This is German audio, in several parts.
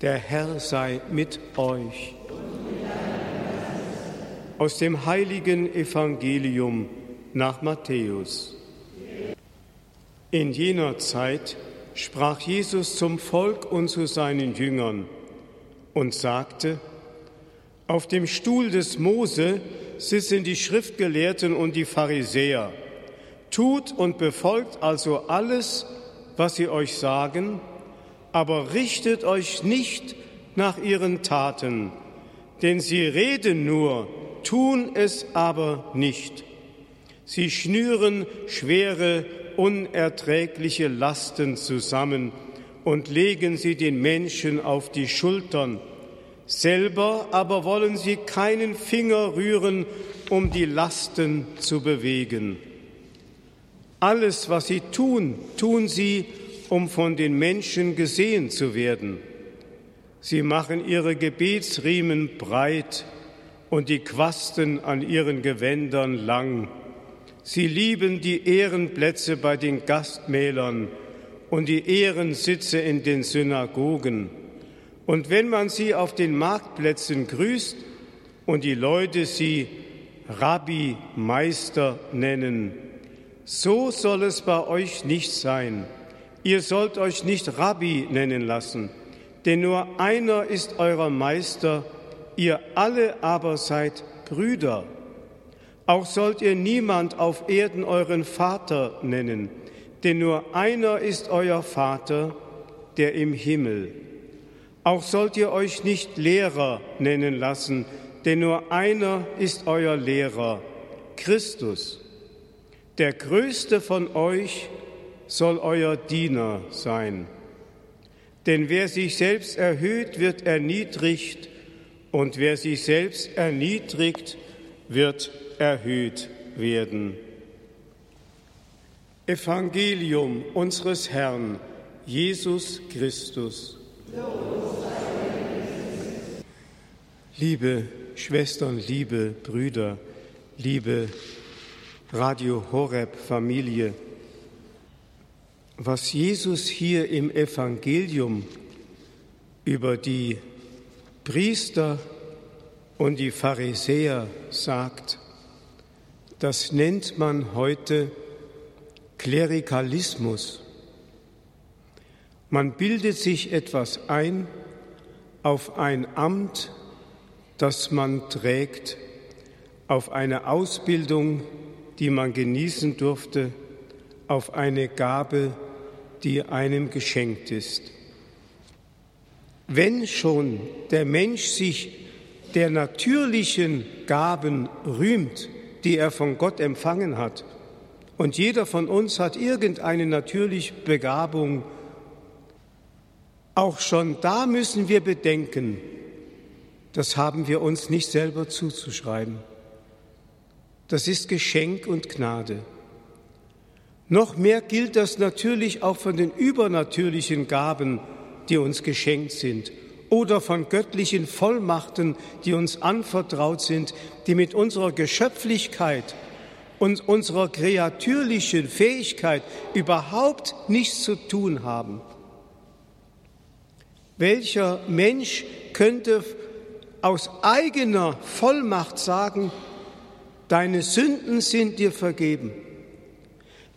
Der Herr sei mit euch. Aus dem heiligen Evangelium nach Matthäus. In jener Zeit sprach Jesus zum Volk und zu seinen Jüngern und sagte, auf dem Stuhl des Mose sitzen die Schriftgelehrten und die Pharisäer. Tut und befolgt also alles, was sie euch sagen, aber richtet euch nicht nach ihren Taten, denn sie reden nur, tun es aber nicht. Sie schnüren schwere, unerträgliche Lasten zusammen und legen sie den Menschen auf die Schultern. Selber aber wollen sie keinen Finger rühren, um die Lasten zu bewegen. Alles, was sie tun, tun sie, um von den Menschen gesehen zu werden. Sie machen ihre Gebetsriemen breit und die Quasten an ihren Gewändern lang. Sie lieben die Ehrenplätze bei den Gastmählern und die Ehrensitze in den Synagogen. Und wenn man sie auf den Marktplätzen grüßt und die Leute sie Rabbi, Meister nennen, so soll es bei euch nicht sein. Ihr sollt euch nicht Rabbi nennen lassen, denn nur einer ist euer Meister, ihr alle aber seid Brüder. Auch sollt ihr niemand auf Erden euren Vater nennen, denn nur einer ist euer Vater, der im Himmel. Auch sollt ihr euch nicht Lehrer nennen lassen, denn nur einer ist euer Lehrer, Christus. Der größte von euch soll euer Diener sein. Denn wer sich selbst erhöht, wird erniedrigt, und wer sich selbst erniedrigt, wird erhöht werden. Evangelium unseres Herrn Jesus Christus. Liebe Schwestern, liebe Brüder, liebe Radio Horeb Familie, was Jesus hier im Evangelium über die Priester und die Pharisäer sagt, das nennt man heute Klerikalismus. Man bildet sich etwas ein auf ein Amt, das man trägt, auf eine Ausbildung, die man genießen durfte, auf eine Gabe, die einem geschenkt ist. Wenn schon der Mensch sich der natürlichen Gaben rühmt, die er von Gott empfangen hat, und jeder von uns hat irgendeine natürliche Begabung, auch schon da müssen wir bedenken, das haben wir uns nicht selber zuzuschreiben. Das ist Geschenk und Gnade. Noch mehr gilt das natürlich auch von den übernatürlichen Gaben, die uns geschenkt sind, oder von göttlichen Vollmachten, die uns anvertraut sind, die mit unserer Geschöpflichkeit und unserer kreatürlichen Fähigkeit überhaupt nichts zu tun haben. Welcher Mensch könnte aus eigener Vollmacht sagen, deine Sünden sind dir vergeben?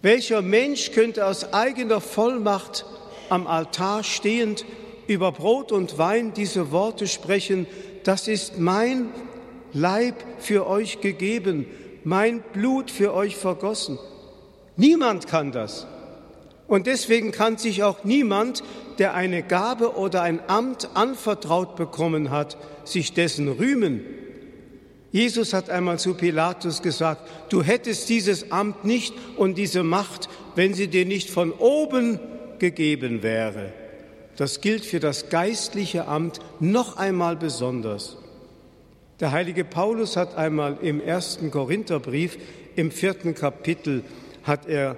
Welcher Mensch könnte aus eigener Vollmacht am Altar stehend über Brot und Wein diese Worte sprechen, das ist mein Leib für euch gegeben, mein Blut für euch vergossen. Niemand kann das. Und deswegen kann sich auch niemand, der eine Gabe oder ein Amt anvertraut bekommen hat, sich dessen rühmen. Jesus hat einmal zu Pilatus gesagt, du hättest dieses Amt nicht und diese Macht, wenn sie dir nicht von oben gegeben wäre. Das gilt für das geistliche Amt noch einmal besonders. Der heilige Paulus hat einmal im ersten Korintherbrief, im vierten Kapitel, hat er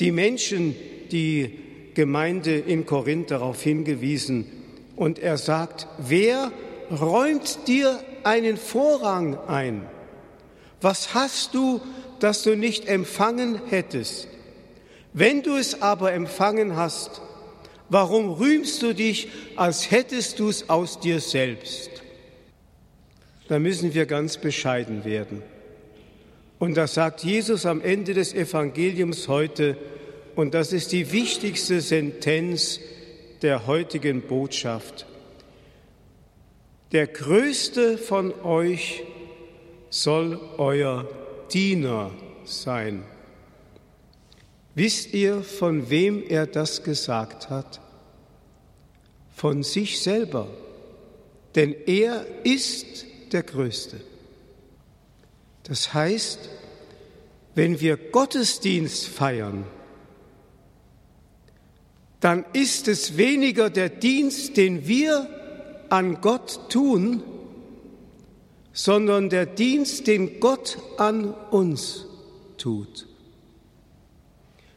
die Menschen, die Gemeinde in Korinth darauf hingewiesen. Und er sagt, wer räumt dir einen Vorrang ein. Was hast du, das du nicht empfangen hättest? Wenn du es aber empfangen hast, Warum rühmst du dich, als hättest du es aus dir selbst? Da müssen wir ganz bescheiden werden. Und das sagt Jesus am Ende des Evangeliums heute, und das ist die wichtigste Sentenz der heutigen Botschaft. Der Größte von euch soll euer Diener sein. Wisst ihr, von wem er das gesagt hat? Von sich selber. Denn er ist der Größte. Das heißt, wenn wir Gottesdienst feiern, dann ist es weniger der Dienst, den wir an Gott tun, sondern der Dienst, den Gott an uns tut.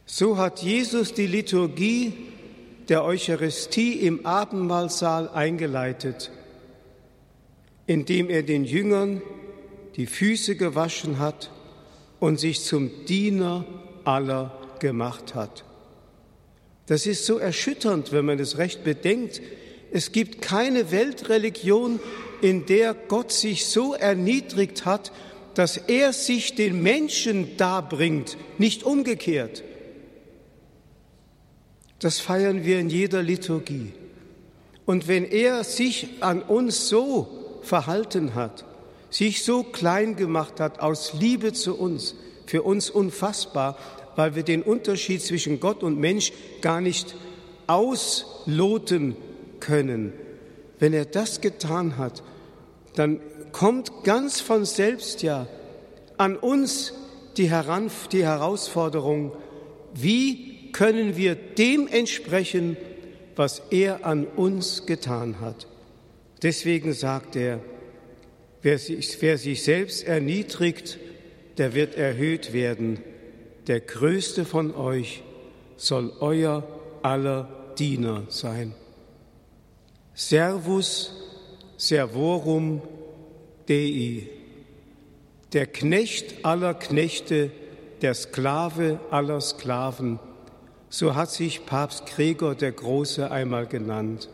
So hat Jesus die Liturgie der Eucharistie im Abendmahlsaal eingeleitet, indem er den Jüngern die Füße gewaschen hat und sich zum Diener aller gemacht hat. Das ist so erschütternd, wenn man es recht bedenkt. Es gibt keine Weltreligion, in der Gott sich so erniedrigt hat, dass er sich den Menschen darbringt, nicht umgekehrt. Das feiern wir in jeder Liturgie. Und wenn er sich an uns so verhalten hat, sich so klein gemacht hat aus Liebe zu uns, für uns unfassbar, weil wir den Unterschied zwischen Gott und Mensch gar nicht ausloten können, wenn er das getan hat, dann kommt ganz von selbst ja an uns die, Heran, die Herausforderung, wie können wir dem entsprechen, was er an uns getan hat. Deswegen sagt er, wer sich, wer sich selbst erniedrigt, der wird erhöht werden. Der Größte von euch soll euer aller Diener sein. Servus servorum Dei, der Knecht aller Knechte, der Sklave aller Sklaven, so hat sich Papst Gregor der Große einmal genannt.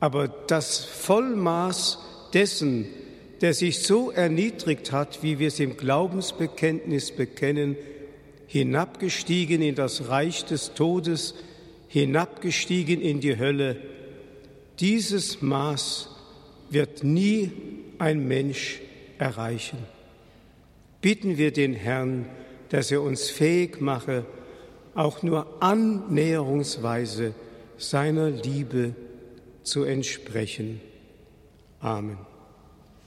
Aber das Vollmaß dessen, der sich so erniedrigt hat, wie wir es im Glaubensbekenntnis bekennen, hinabgestiegen in das Reich des Todes, hinabgestiegen in die Hölle, dieses Maß wird nie ein Mensch erreichen. Bitten wir den Herrn, dass er uns fähig mache, auch nur annäherungsweise seiner Liebe zu entsprechen. Amen.